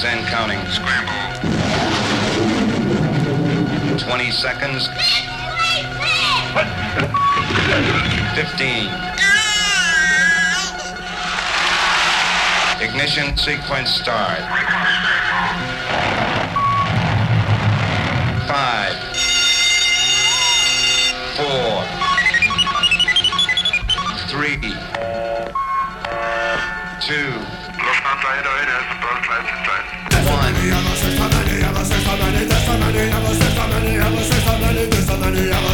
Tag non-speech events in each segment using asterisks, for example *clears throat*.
seconds and counting. Scramble. 20 seconds. 15. Ignition sequence start. many, ever since how many, ever since how many, this how many, ever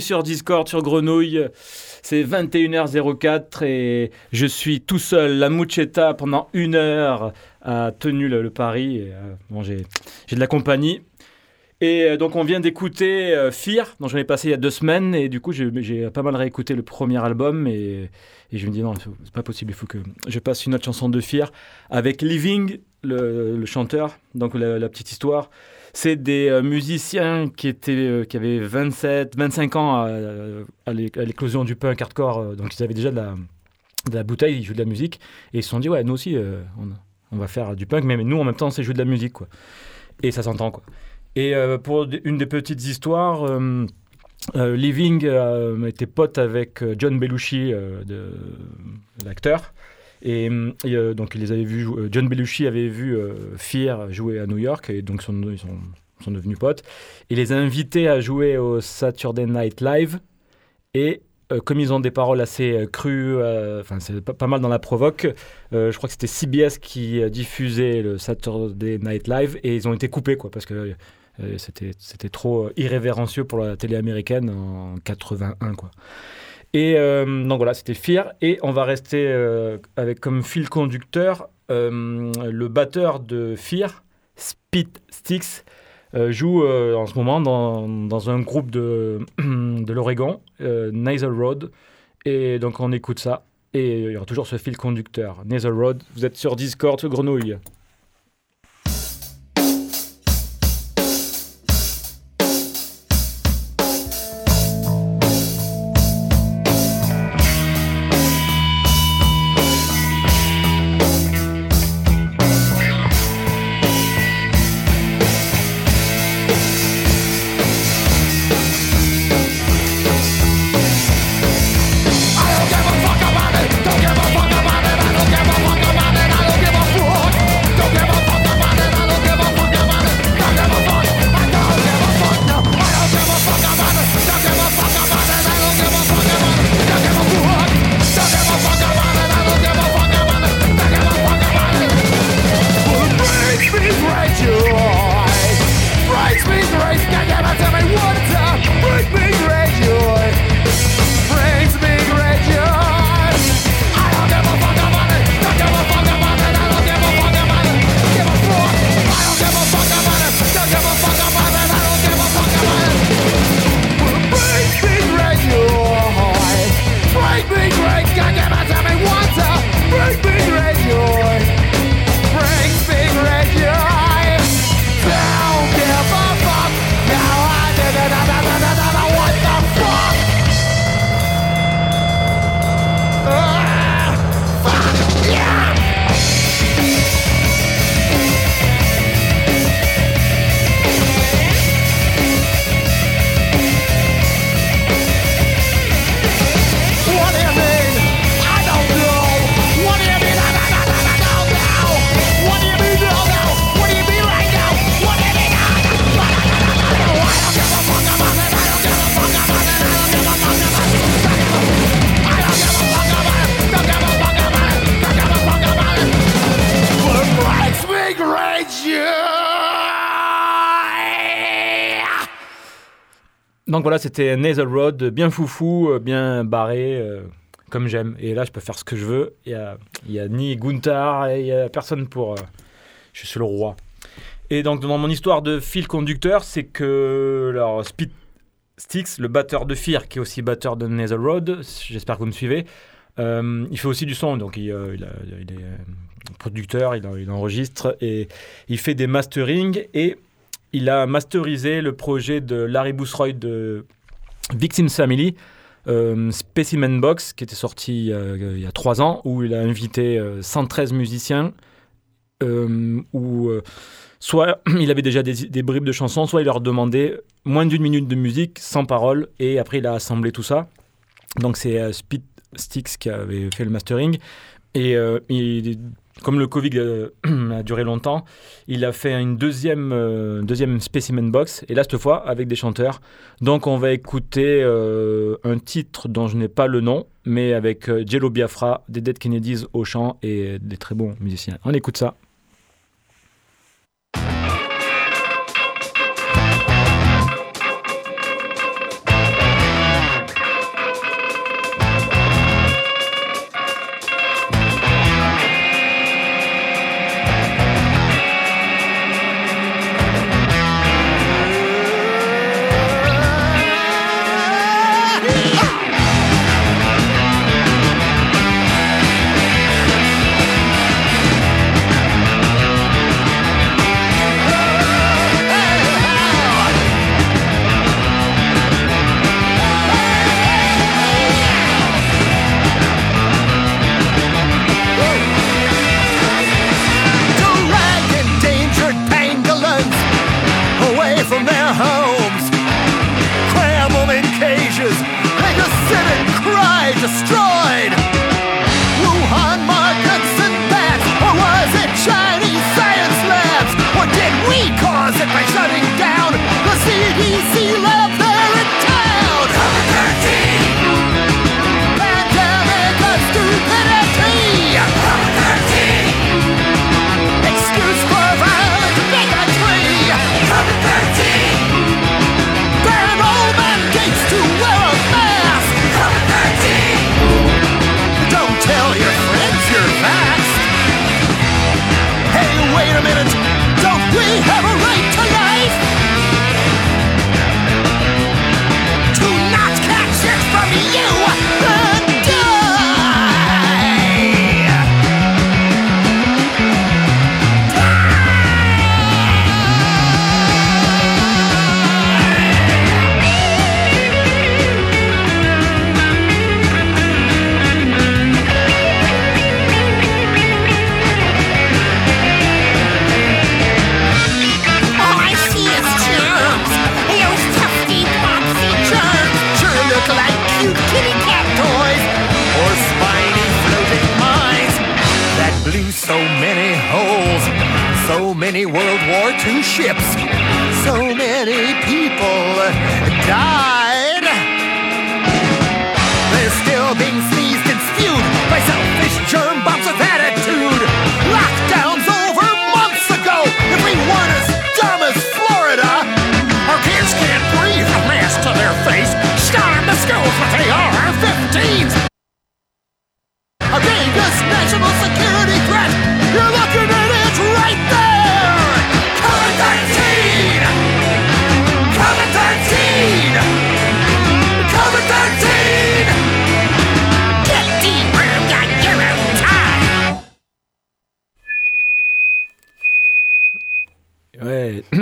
Sur Discord, sur Grenouille. C'est 21h04 et je suis tout seul, la Muchetta, pendant une heure, a tenu le, pari. Euh, bon, j'ai de la compagnie. Et euh, donc on vient d'écouter euh, Fear, dont j'en ai passé il y a deux semaines, et du coup j'ai pas mal réécouté le premier album, et, et je me dis non, c'est pas possible, il faut que je passe une autre chanson de Fear, avec Living, le, le chanteur, donc la petite histoire. C'est des euh, musiciens qui, étaient, euh, qui avaient 27, 25 ans à, à l'é- à l'éclosion du punk hardcore, euh, donc ils avaient déjà de la, bouteille, ils jouent de la musique, et ils se sont dit, ouais, nous aussi, on, va faire du punk, mais nous en même temps, on sait jouer de la musique, quoi. Et ça s'entend, quoi. Et pour une des petites histoires, Living était pote avec John Belushi, l'acteur. Et, euh, donc, ils les avaient vus, euh, John Belushi avait vu euh, Fear jouer à New York, et donc ils sont, devenus potes. Il les a invités à jouer au Saturday Night Live. Et comme ils ont des paroles assez crues, enfin c'est pas, mal dans la provoque, je crois que c'était CBS qui diffusait le Saturday Night Live et ils ont été coupés quoi parce que c'était trop irrévérencieux pour la télé américaine en 81 quoi. Et euh, donc voilà, c'était Fear et on va rester euh, avec comme fil conducteur euh, le batteur de Fear, Spit Sticks. joue en ce moment dans, dans un groupe de, *clears throat* de l'Oregon, euh, Road. Et donc on écoute ça. Et il y aura toujours ce fil conducteur. Nasal Road, vous êtes sur Discord, Grenouille. Donc voilà, c'était Nasal Road, bien foufou, euh, bien barré, euh, comme j'aime. Et là, je peux faire ce que je veux. Il y a, a ni Gunther, il y a personne pour. euh, je suis le roi. Et donc, dans mon histoire de fil conducteur, c'est que alors, Speed Sticks, le batteur de Fear, qui est aussi batteur de Nasal Road, j'espère que vous me suivez, il fait aussi du son, donc il, est producteur, il, enregistre et il fait des mastering et il a masterisé le projet de Larry Boosroyd de Victims Family, euh, Specimen Box, qui était sorti euh, il y a trois ans, où il a invité euh, 113 musiciens, euh, où euh, soit *clears throat* il avait déjà des, bribes de chansons, soit il leur demandait moins d'une minute de musique, sans parole, et après il a assemblé tout ça. Donc c'est Speed Sticks qui avait fait le mastering. Et il- comme le Covid euh, *clears throat* a duré longtemps, il a fait une deuxième, euh, deuxième specimen box, et là cette fois avec des chanteurs. Donc on va écouter euh, un titre dont je n'ai pas le nom, mais avec Jello Biafra, des Dead Kennedys au chant et des très bons musiciens. On écoute ça.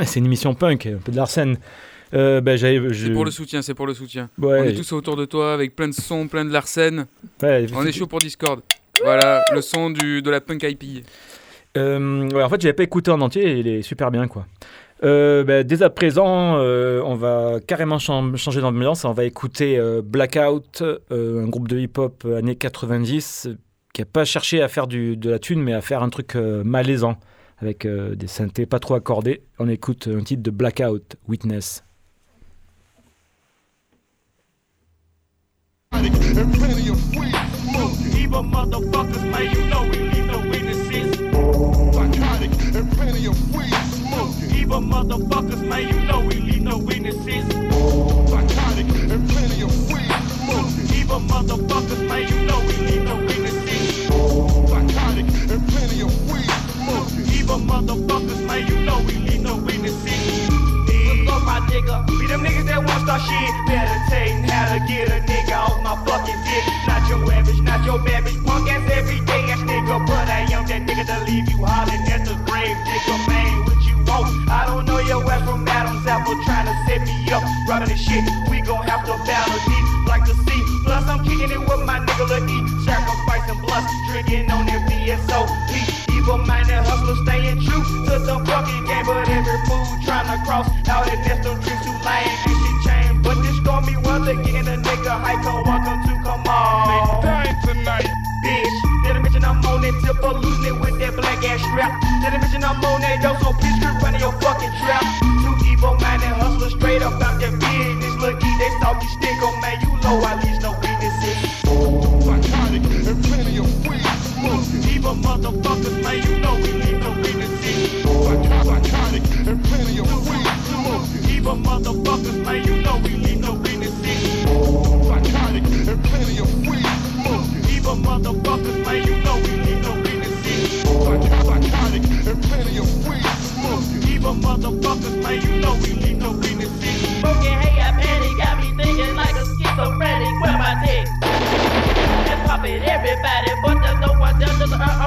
C'est une émission punk, un peu de l'arsène. Euh, ben, C'est pour le soutien, c'est pour le soutien. Ouais, On est tous autour de toi avec plein de sons, plein de ouais, On est chaud pour Discord. Voilà, le son du, de la punk IP. Euh, ouais, en fait, j'avais pas écouté en entier et il est super bien, quoi. Euh, ben, dès à présent, euh, on va carrément chan- changer d'ambiance. On va écouter euh, Blackout, un groupe de hip-hop années 90 euh, qui a pas cherché à faire du, de la thune, mais à faire un truc malaisant avec euh, des synthés pas trop accordés. On écoute un titre de Blackout, Witness. fool. Evil motherfuckers, man, you know we need no witnesses. Look my nigga. Be them niggas that won't start shit. Meditating how to get a nigga off my fucking dick. Not your average, not your babbage. Punk ass everyday ass nigga. But I am that nigga to leave you hollering at the grave. Nigga, man, what you want? I don't know your ass from Adam's apple. Trying to set me up. Robbing the shit. We gon' have to battle deep like the sea. Plus, I'm kicking it with my nigga to eat. Sacrificing blood. Drinking on that BSOP. Evil minded hustler staying true to the fucking game, but every move trying to cross out and that's them dreams too lame. Ain't shit changed, but this stormy weather getting a nigga hype. So welcome to come on, Die tonight. bitch. Did I mention I'm on that tip of losing it with that black ass strap? Did I mention I'm on that dope so bitch quit running your fucking trap?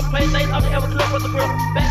Playing late, I'm the ever club with the grill. Backpack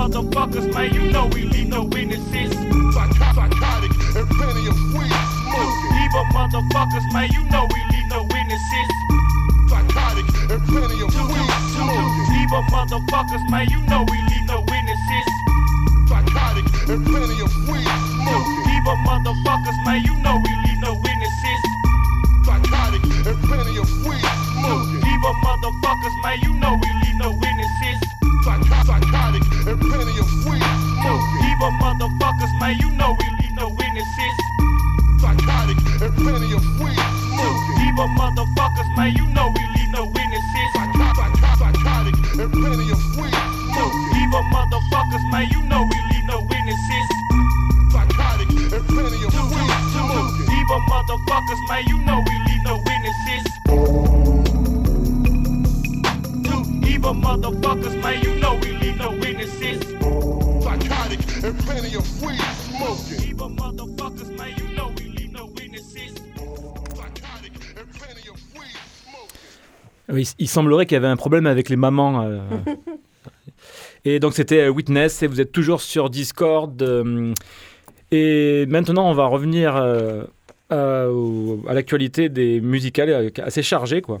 motherfuckers, man, you know we leave no witnesses. Psychotic and plenty of weed smoking. Evil motherfuckers, man, you know we leave no witnesses. Psychotic and plenty of weed smoking. Evil motherfuckers, man, you know we leave no witnesses. Psychotic and plenty of weed smoking. Evil motherfuckers, man, you know we man, you know we leave no witnesses. Psycho- Psycho- Psychotic and plenty of weed smoking. Evil motherfuckers, man, you know we leave no witnesses. Psychotic and plenty of weed. Evil motherfuckers, man, you know Oui, il semblerait qu'il y avait un problème avec les mamans. euh. *laughs* et donc c'était euh, Witness et vous êtes toujours sur Discord. euh, et maintenant on va revenir euh, à, l'actualité des musicales assez chargée quoi.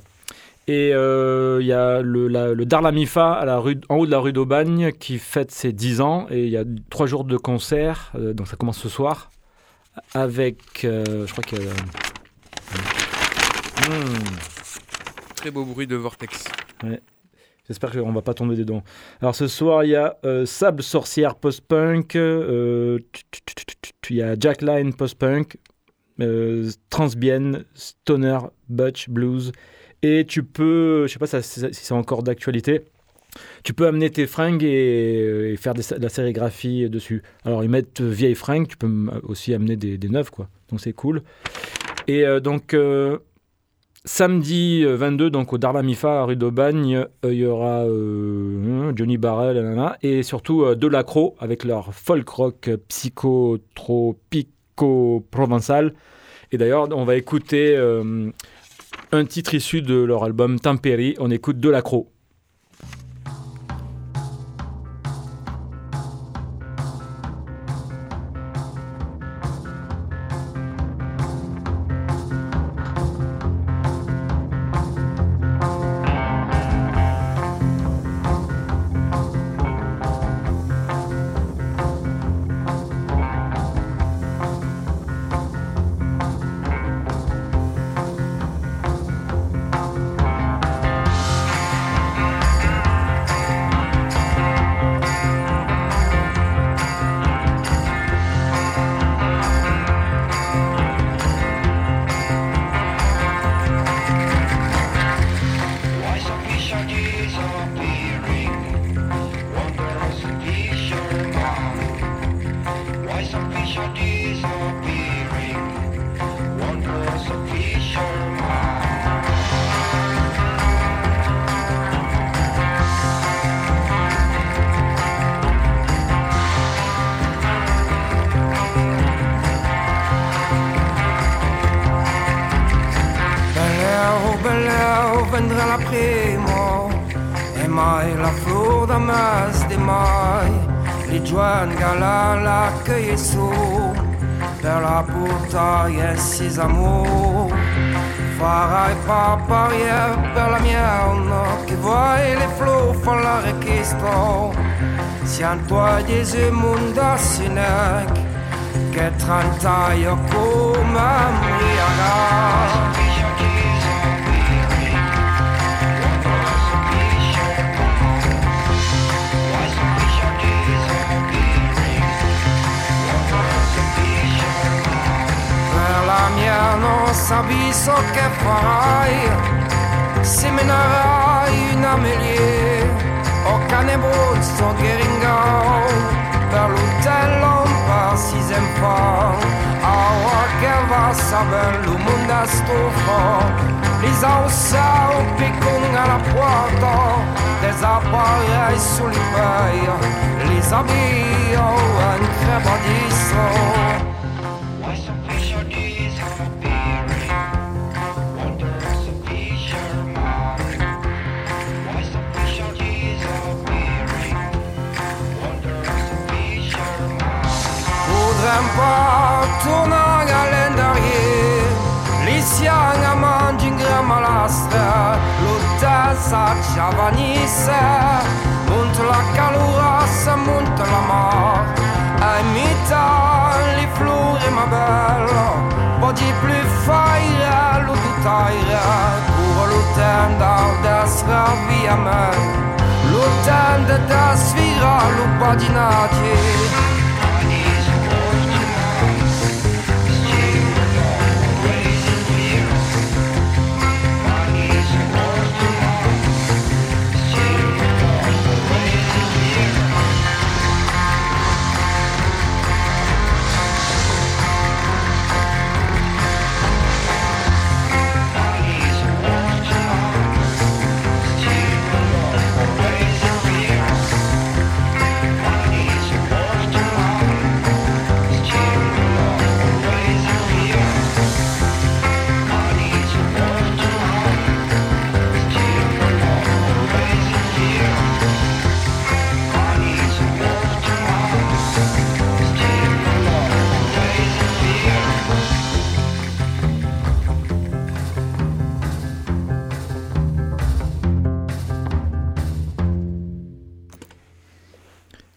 Et il y a le, la- le Darlamifa à la rue, en haut de la rue d'Aubagne qui fête ses 10 ans et il y a trois jours de concert, donc ça commence ce soir avec, je crois que... Hmm. Très beau bruit de vortex. J'espère qu'on va pas tomber dedans. Alors ce soir, il y a euh, Sable Sorcière post-punk, euh, y a Jackline post-punk, euh, Transbienne, Stoner, Butch, Blues. Et tu peux, je sais pas si c'est encore d'actualité, tu peux amener tes fringues et, et faire des- de la sérigraphie dessus. Alors ils mettent euh, vieilles fringues, tu peux aussi amener des, des neuves, quoi. Donc c'est cool. Et euh, donc... euh, Samedi euh, 22, donc au Darlamifa, à rue d'Aubagne, euh, il y aura euh, Johnny Barrel et surtout euh, Delacroix avec leur folk rock euh, psychotropico-provençal. Et d'ailleurs, on va écouter euh, un titre issu de leur album Tempéry. On écoute Delacroix. La flor da mas de mai li giovani galala che su per la portaia e ses amours. Farai barrière per la mienne che vuoi le flor fa la requisto siamo toi des mondo sinec che trentaio come mriaga Per la mia non sabiso che farai Semenerai una melie O cane bruzzo che ringau Per l'utello un six enfants Aua che va saber lo mondo a stufo Lisa o piccun alla porta Desaparei sull'impeio Lisa bio en crepadiso Potrem pas tourner calendarier. Lisian a mangi in gran malastra. L'hotel sa giavanisse Monte la calurassa, monte la mar A imita li flori ma bello Po di più faira lo tutaira Curo l'hotel d'ardesra via me L'hotel da sfira lo badinati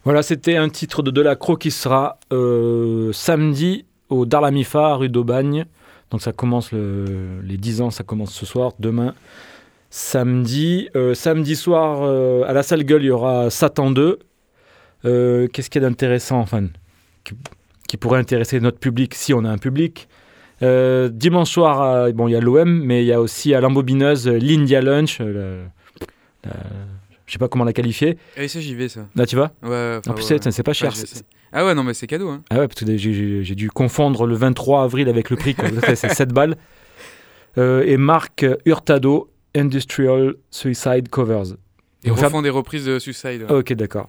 Voilà, c'était un titre de Delacroix qui sera euh, samedi au Darlamifa, rue d'Aubagne. Donc ça commence, le- les 10 ans, ça commence ce soir, demain, samedi. Euh, samedi soir, euh, à la salle gueule, il y aura Satan 2. Euh, Qu'est-ce qu'il y a d'intéressant, enfin, qui, pourrait intéresser notre public, si on a un public? Dimanche soir, bon, il y a l'OM, mais il y a aussi à l'embobineuse l'India Lunch. Je sais pas comment la qualifier. Et ça, j'y vais, ça. Là, tu vas Ouais, En plus, ouais, c'est pas cher. Ouais. Ah ouais, non, mais c'est cadeau. Hein. ah ouais, parce que j'ai- dû confondre le 23 avril avec le prix. c'est 7 balles. *laughs* Euh, et Marc Hurtado, Industrial Suicide Covers. Ils On fait- refont des reprises de Suicide. ouais. Ah, ok, d'accord.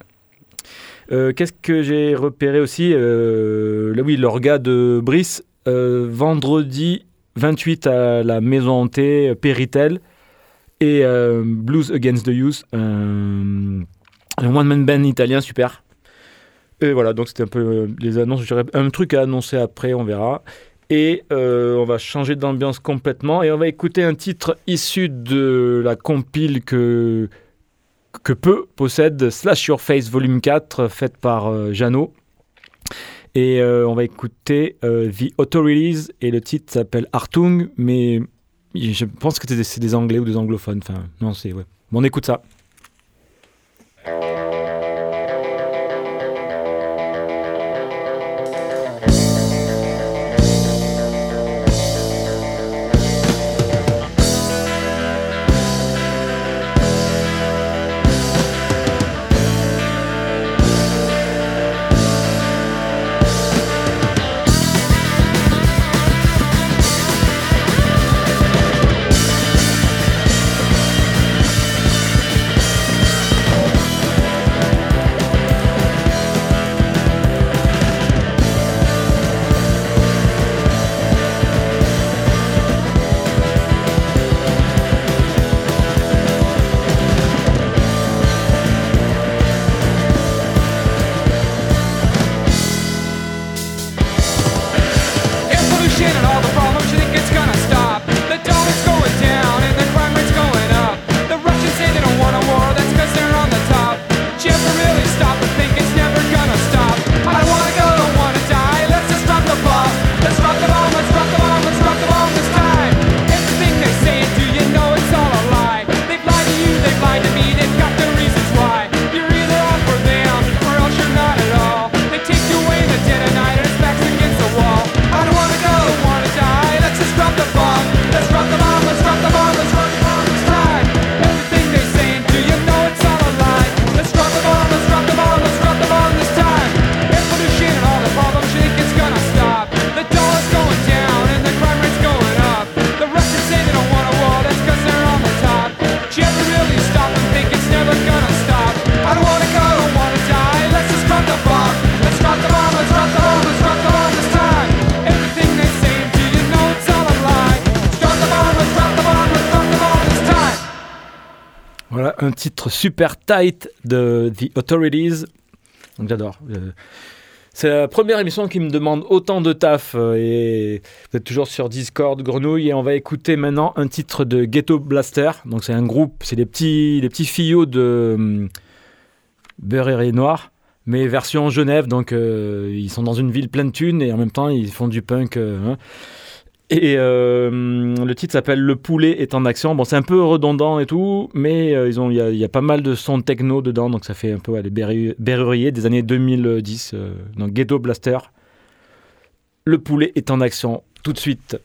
Euh, Qu'est-ce que j'ai repéré aussi euh, Là, oui, l'orga de Brice, vendredi 28 à la Maison Hantée, Péritel, et euh, Blues Against the Youth, un, un one-man band italien super. Et voilà, donc c'était un peu euh, les annonces. J'aurais un truc à annoncer après, on verra. Et euh, on va changer d'ambiance complètement et on va écouter un titre issu de la compile que, que peu possède Slash Your Face Volume 4 faite par euh, Jeannot. Et euh, on va écouter euh, The Authorities et le titre s'appelle Hartung, mais je pense que c'est des, anglais ou des anglophones. Enfin, non, c'est ouais. Bon, on écoute ça. Titre super tight de The Authorities. Donc j'adore. Euh, C'est la première émission qui me demande autant de taf euh, et vous êtes toujours sur Discord Grenouille et on va écouter maintenant un titre de Ghetto Blaster. Donc c'est un groupe, c'est des petits, des petits de hum, Beurre et Noir, mais version Genève. Donc euh, ils sont dans une ville pleine de thunes et en même temps ils font du punk. hein. Et euh, le titre s'appelle Le poulet est en action. Bon, c'est un peu redondant et tout, mais euh, il y, a- y a pas mal de sons techno dedans, donc ça fait un peu les berru- berruriers des années 2010. euh, donc Ghetto Blaster. Le poulet est en action tout de suite.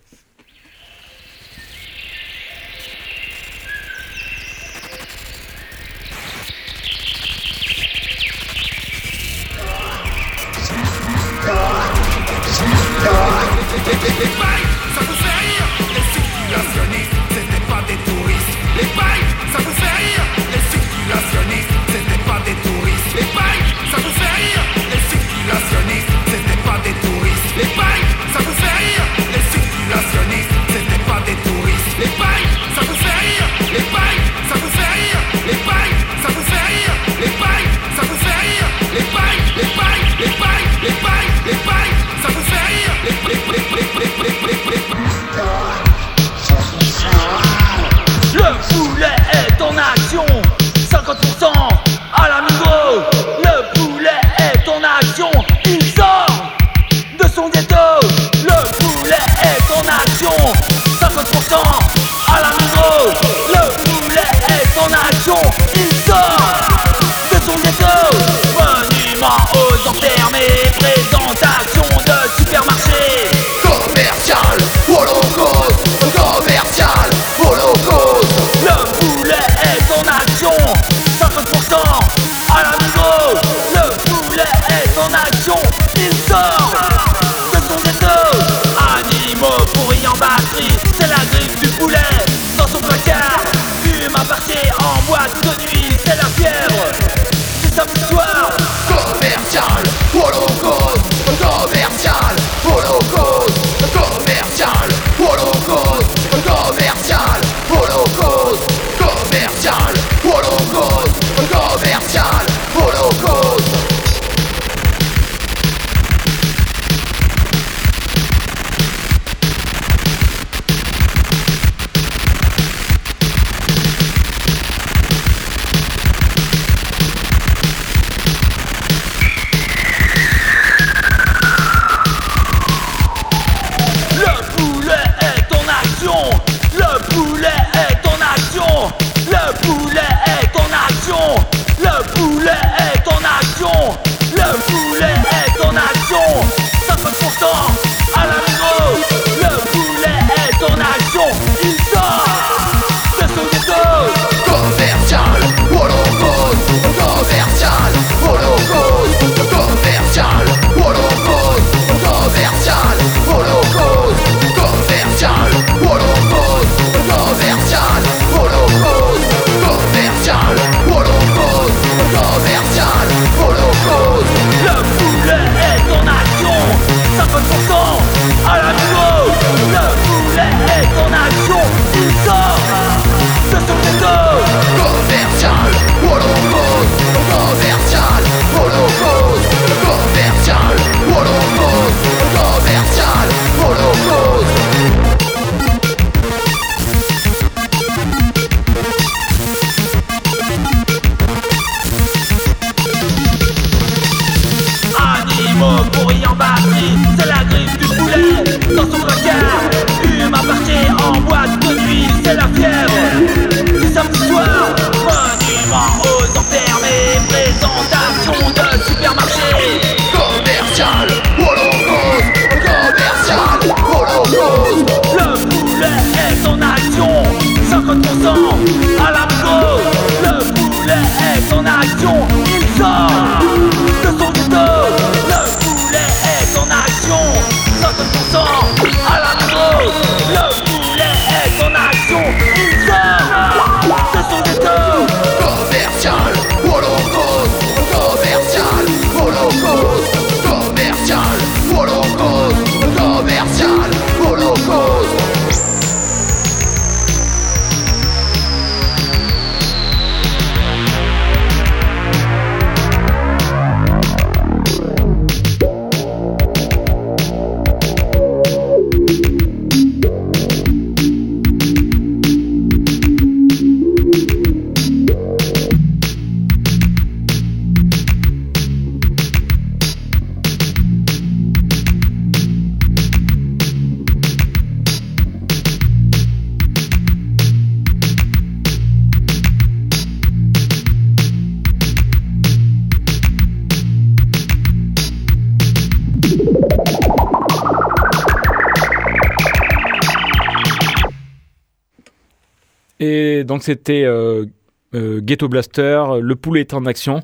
Donc c'était euh, euh, Ghetto Blaster, Le poulet est en action.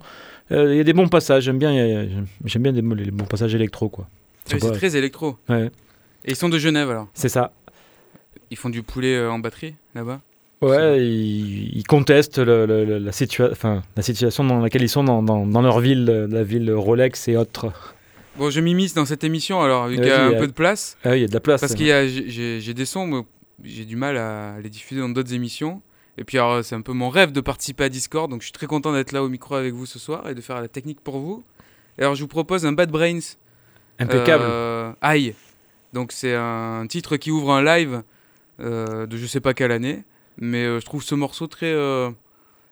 Euh, Il y a des bons passages, j'aime bien, j'aime bien des- les bons passages électro quoi. Oui, c'est très électro. Ouais, Et ils sont de Genève alors? c'est ça. Ils font du poulet en batterie là-bas? Ouais, ils, ils contestent le- le- le- la, situa la situation dans laquelle ils sont dans, dans- dans leur ville, la ville Rolex et autres. Bon, je m'immisce dans cette émission alors, vu qu'il y a un peu de place. Ah oui, il y a de la place. Parce a, j'ai- des sons, j'ai du mal à les diffuser dans d'autres émissions. Et puis alors, c'est un peu mon rêve de participer à Discord, donc je suis très content d'être là au micro avec vous ce soir et de faire la technique pour vous. Et alors, je vous propose un Bad Brains. Impeccable. Euh, Aïe. Donc c'est un titre qui ouvre un live euh, de je sais pas quelle année, mais euh, je trouve ce morceau très euh,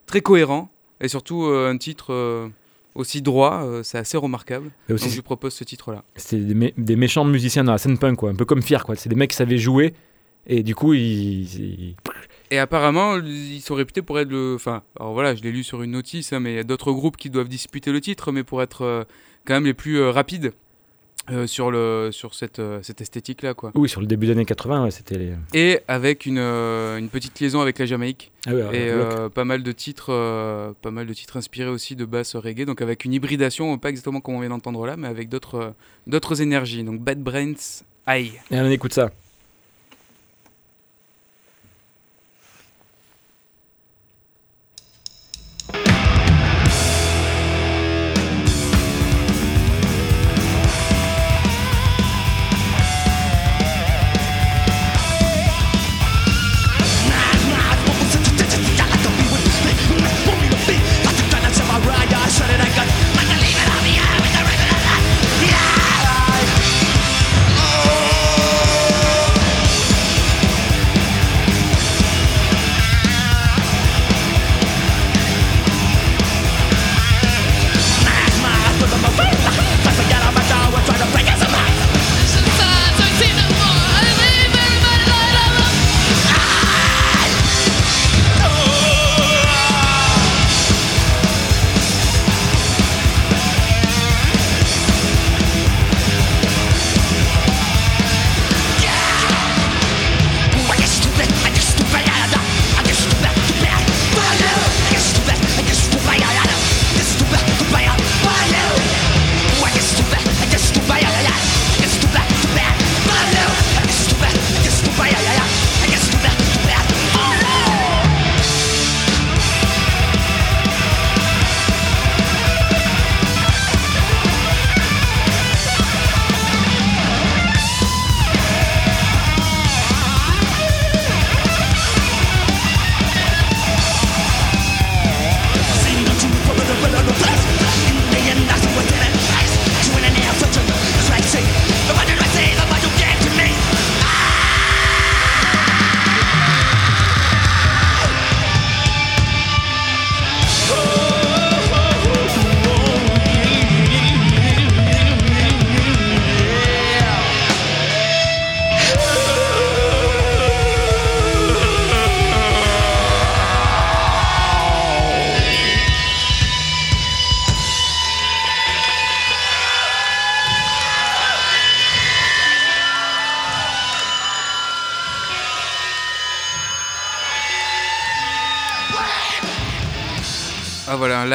très cohérent et surtout un titre aussi droit, euh, c'est assez remarquable. Et aussi, Donc je vous propose ce titre-là. C'est des, mé- des méchants musiciens dans la scène punk, quoi. un peu comme Fier. quoi. C'est des mecs qui savaient jouer et du coup, ils. ils- Et apparemment, ils sont réputés pour être le. Enfin, alors voilà, je l'ai lu sur une notice, hein, mais il y a d'autres groupes qui doivent disputer le titre, mais pour être euh, quand même les plus euh, rapides euh, sur, le, sur cette, cette esthétique-là, quoi. Oui, sur le début des années 80, ouais, c'était. les- Et avec une, une petite liaison avec la Jamaïque. Ah ouais, et pas mal de titres pas mal de titres inspirés aussi de basse reggae donc avec une hybridation pas exactement comme on vient d'entendre là mais avec d'autres d'autres énergies donc Bad Brains aïe Et on écoute ça.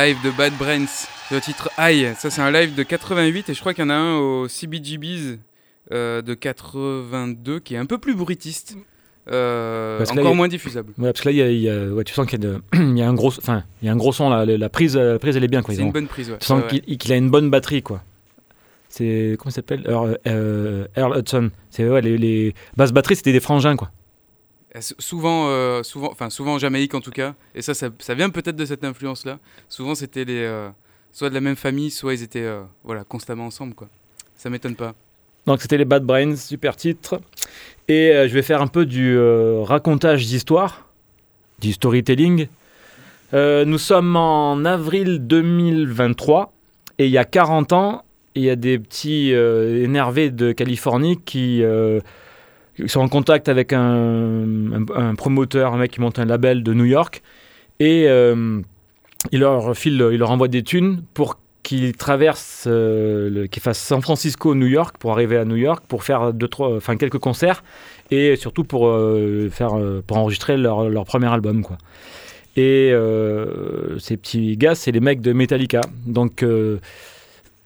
Live de Bad Brains le titre aïe ça c'est un live de 88 et je crois qu'il y en a un au CBGB's euh, de 82 qui est un peu plus bruitiste euh, là, encore moins diffusable Ouais, parce que là, il y a, y a- ouais, tu sens qu'il y a, *clears throat* y un gros, enfin, il y a un gros son là. La, la prise, la prise, elle est bien quoi. c'est une bonne prise ouais. Tu sens qu'il a une bonne batterie quoi. C'est comment il s'appelle? Earl, euh, Earl Hudson. C'est ouais, les, les basses batteries, c'était des frangins quoi. Sou- Souvent, euh, souvent, enfin souvent en Jamaïque en tout cas, et ça, ça, vient peut-être de cette influence-là. Souvent, c'était les, euh, soit de la même famille, soit ils étaient, euh, voilà, constamment ensemble, quoi. Ça m'étonne pas. Donc c'était les Bad Brains, super titre. Et je vais faire un peu du racontage d'histoire, du storytelling. Nous sommes en avril 2023 et il y a 40 ans, il y a des petits énervés de Californie qui, qui sont en contact avec un, promoteur, un mec qui monte un label de New York et euh, il leur file, il leur envoie des thunes pour qu'il traverse, euh, le- qu'il fasse San Francisco, New York pour arriver à New York pour faire deux, trois, enfin quelques concerts et surtout pour euh, faire, pour enregistrer leur, leur premier album, quoi. Et ces petits gars, c'est les mecs de Metallica. Donc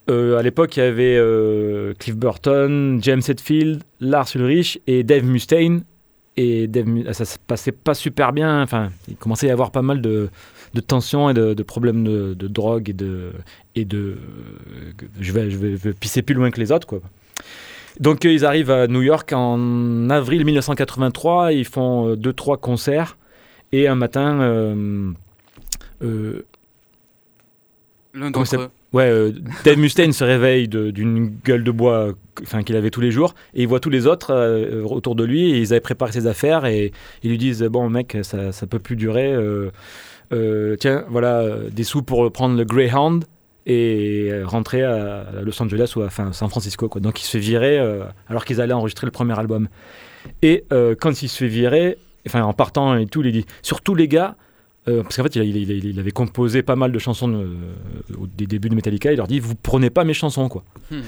euh, euh, à l'époque, il y avait euh, Cliff Burton, James Hetfield, Lars Ulrich et Dave Mustaine. Et Dave, Mu- ça se passait pas super bien. Enfin, il commençait à y avoir pas mal de, de tensions et de, de problèmes de, de drogue et de et de. euh, je vais je vais, je vais pisser plus loin que les autres quoi. Donc euh, ils arrivent à New York en avril 1983. Ils font euh, deux trois concerts et un matin. euh, euh, L'un d'entre eux. Ouais, euh, Dave Mustaine se réveille d'une gueule de bois qu'il avait tous les jours et il voit tous les autres euh, autour de lui et ils avaient préparé ses affaires et ils lui disent bon mec ça, ça peut plus durer euh, euh, tiens voilà des sous pour prendre le Greyhound et rentrer à, Los Angeles ou à enfin, San Francisco quoi. donc il se fait virer alors qu'ils allaient enregistrer le premier album et quand il se fait virer enfin en partant et tout il dit surtout les gars euh, parce qu'en fait, il, avait composé pas mal de chansons de- au des débuts de Metallica. Il leur dit Vous prenez pas mes chansons, quoi. Hmm.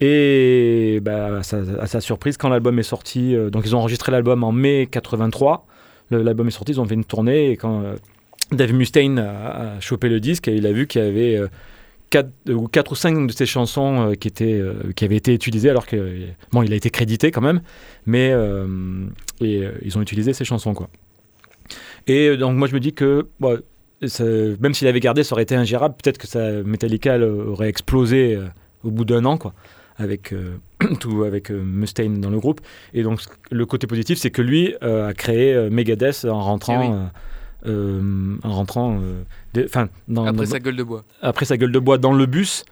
Et bah, à, sa, à sa surprise, quand l'album est sorti, euh, donc ils ont enregistré l'album en mai 83. Le- L'album est sorti, ils ont fait une tournée. Et quand euh, Dave Mustaine a, a chopé le disque, il a vu qu'il y avait. euh, 4, ou quatre ou 5 de ses chansons euh, qui, étaient, euh, qui avaient été utilisées alors que bon il a été crédité quand même mais euh, et, euh, ils ont utilisé ses chansons quoi et euh, donc moi je me dis que bon, ça- même s'il avait gardé, ça aurait été ingérable. Peut-être que ça, Metallica aurait explosé euh, au bout d'un an, quoi, avec euh, *clears throat* tout, avec euh, Mustaine dans le groupe. Et donc le côté positif, c'est que lui a créé Megadeth en rentrant, Eh oui. en rentrant, des- enfin, dans- Après dans- sa gueule de bois. après sa gueule de bois dans le bus.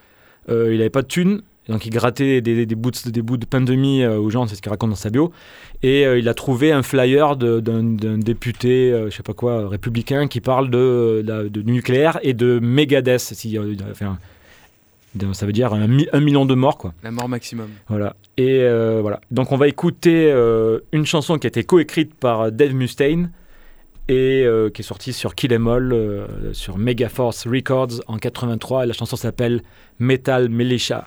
Il n'avait pas de thunes. Donc il grattait des, des bouts, de, des bouts de pain de mie euh, aux gens, c'est ce qu'il raconte dans sa bio. Et euh, il a trouvé un flyer d'un député, euh, je sais pas quoi, euh, républicain, qui parle de, de, de nucléaire et de Megadeth. Si, enfin, ça veut dire un, mi- un million de morts, quoi. La mort maximum. Voilà. Et voilà. Donc on va écouter une chanson qui a été coécrite par Dave Mustaine et qui est sortie sur Kill Em All sur Megaforce Records en 83. Et la chanson s'appelle Metal Militia.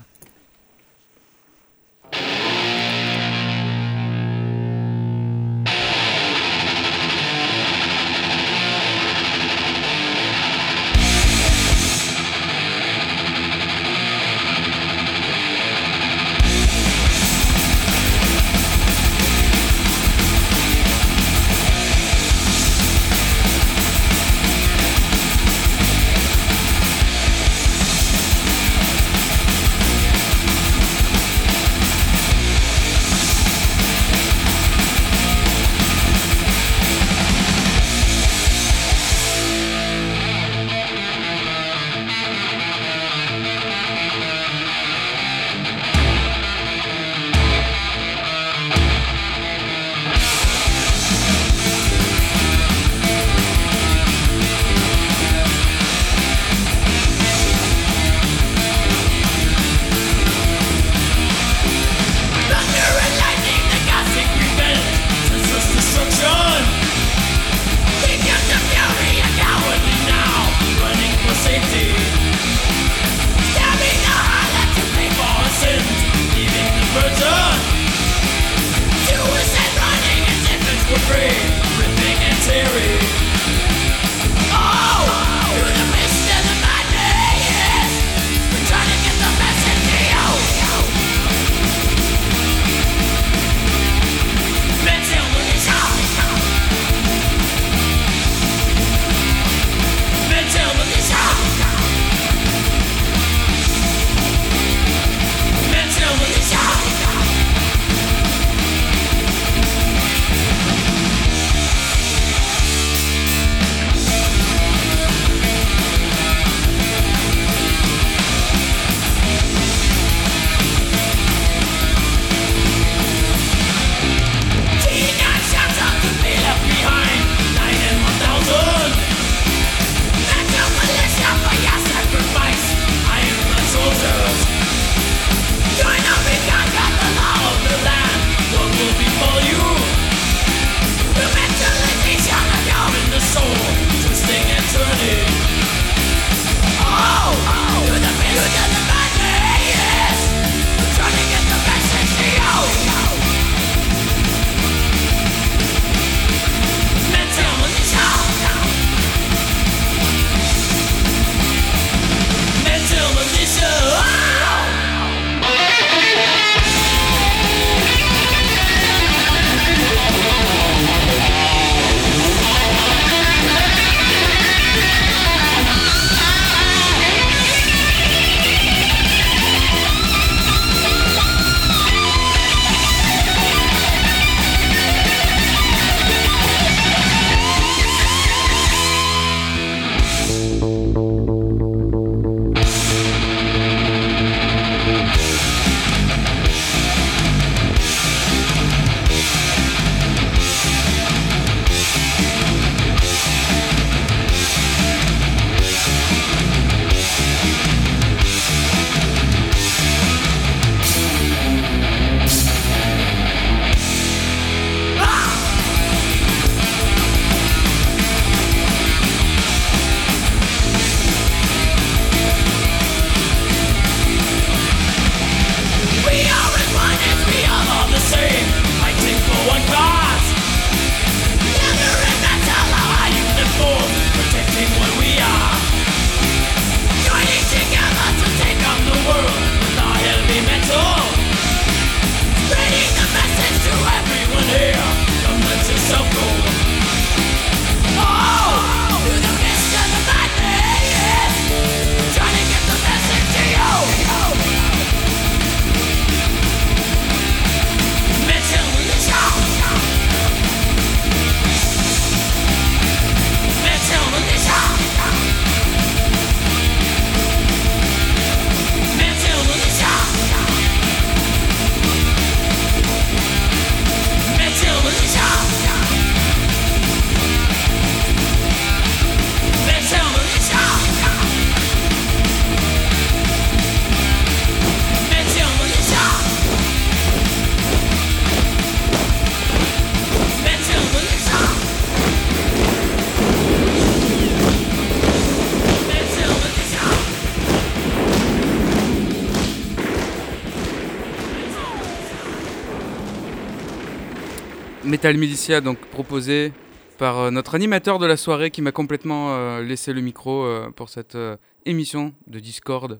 Metal Militia, donc proposé par euh, notre animateur de la soirée qui m'a complètement euh, laissé le micro euh, pour cette euh, émission de Discord.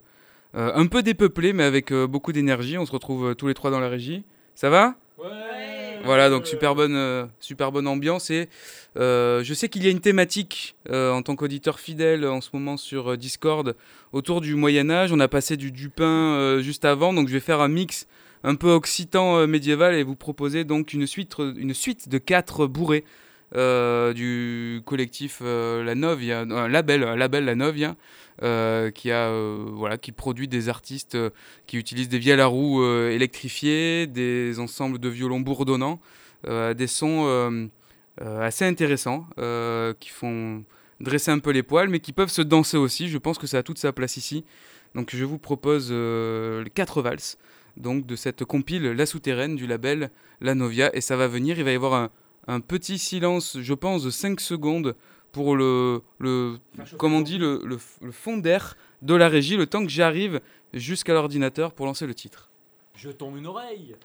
Un peu dépeuplée, mais avec beaucoup d'énergie. On se retrouve tous les trois dans la régie. Ça va? Voilà, donc super bonne, super bonne ambiance. Et je sais qu'il y a une thématique en tant qu'auditeur fidèle en ce moment sur Discord autour du Moyen Âge. On a passé du Dupin juste avant, donc je vais faire un mix un peu occitan euh, médiéval et vous proposer donc une suite, une suite de quatre bourrées euh, du collectif euh, La Novia, un label, un label La Novia, euh, qui a euh, voilà, qui produit des artistes euh, qui utilisent des vielles à roue euh, électrifiées, des ensembles de violons bourdonnants, euh, des sons euh, euh, assez intéressants euh, qui font dresser un peu les poils, mais qui peuvent se danser aussi. Je pense que ça a toute sa place ici. Donc je vous propose euh, les quatre valses donc de cette compile La Souterraine du label La Novia et ça va venir, il va y avoir un, un petit silence, je pense, de 5 secondes pour le, le comme on dit, le, le, le fond d'air de la régie, le temps que j'arrive jusqu'à l'ordinateur pour lancer le titre. Je tombe une oreille.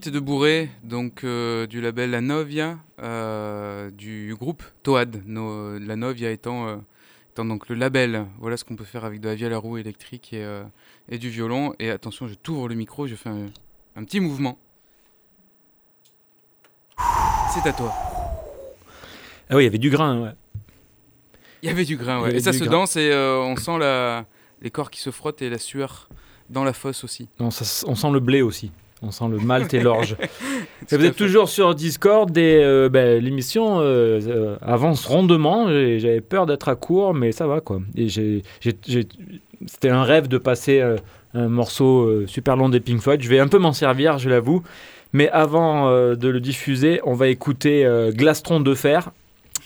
Suite de Bourré, donc euh, du label La Novia, euh, du groupe Toad. No- la Novia étant, euh, étant donc le label. Voilà ce qu'on peut faire avec de la vielle à roue électrique et, euh, et du violon. Et attention, je t'ouvre le micro, je fais un, un petit mouvement. C'est à toi. Ah oui, il y avait du grain, ouais. Il y avait du grain, ouais. Et ça se grain. danse et on sent la, les corps qui se frottent et la sueur dans la fosse aussi. Non, ça on sent le blé aussi. On sent le malt et l'orge. *laughs* Vous êtes toujours sur Discord et euh, ben, l'émission euh, euh, avance rondement. J'avais peur d'être à court, mais ça va quoi. C'était un rêve de passer un morceau super long des Pink Floyd. Je vais un peu m'en servir, je l'avoue. Mais avant de le diffuser, on va écouter Glastron de Fer.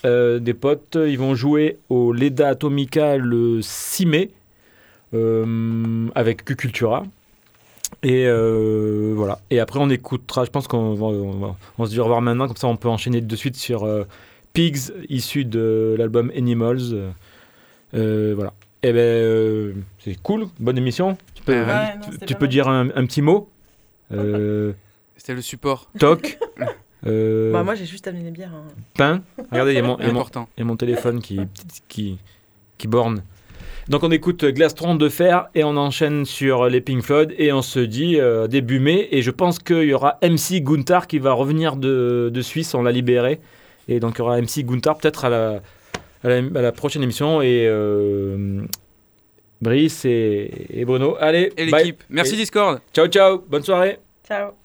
Des potes, ils vont jouer au Leda Atomica le 6 mai avec Q-Cultura. Et euh, voilà. Et après, on écoutera. Je pense qu'on va, on va- on se dit au revoir maintenant, comme ça on peut enchaîner de suite sur euh, Pigs, issu de l'album Animals. Euh, voilà. Et ben, euh, c'est cool, bonne émission. Tu peux, Ouais, Ouais, non, tu- c'était tu pas peux mal. dire un, un petit mot euh, C'était le support. Toc. *laughs* euh, Bah, moi, j'ai juste amené des bières. hein. pain. Regardez, il y a mon, y a téléphone qui, qui, qui borne. Donc on écoute Glastron de Fer et on enchaîne sur les Pink Floyd et on se dit euh, début mai et je pense qu'il y aura MC Gunther qui va revenir de, de Suisse, on l'a libéré et donc il y aura MC Gunther peut-être à la, à la, à la prochaine émission et euh, Brice et, et Bruno. Allez, Et bye. l'équipe. Merci Et- Discord. Ciao ciao, bonne soirée. Ciao.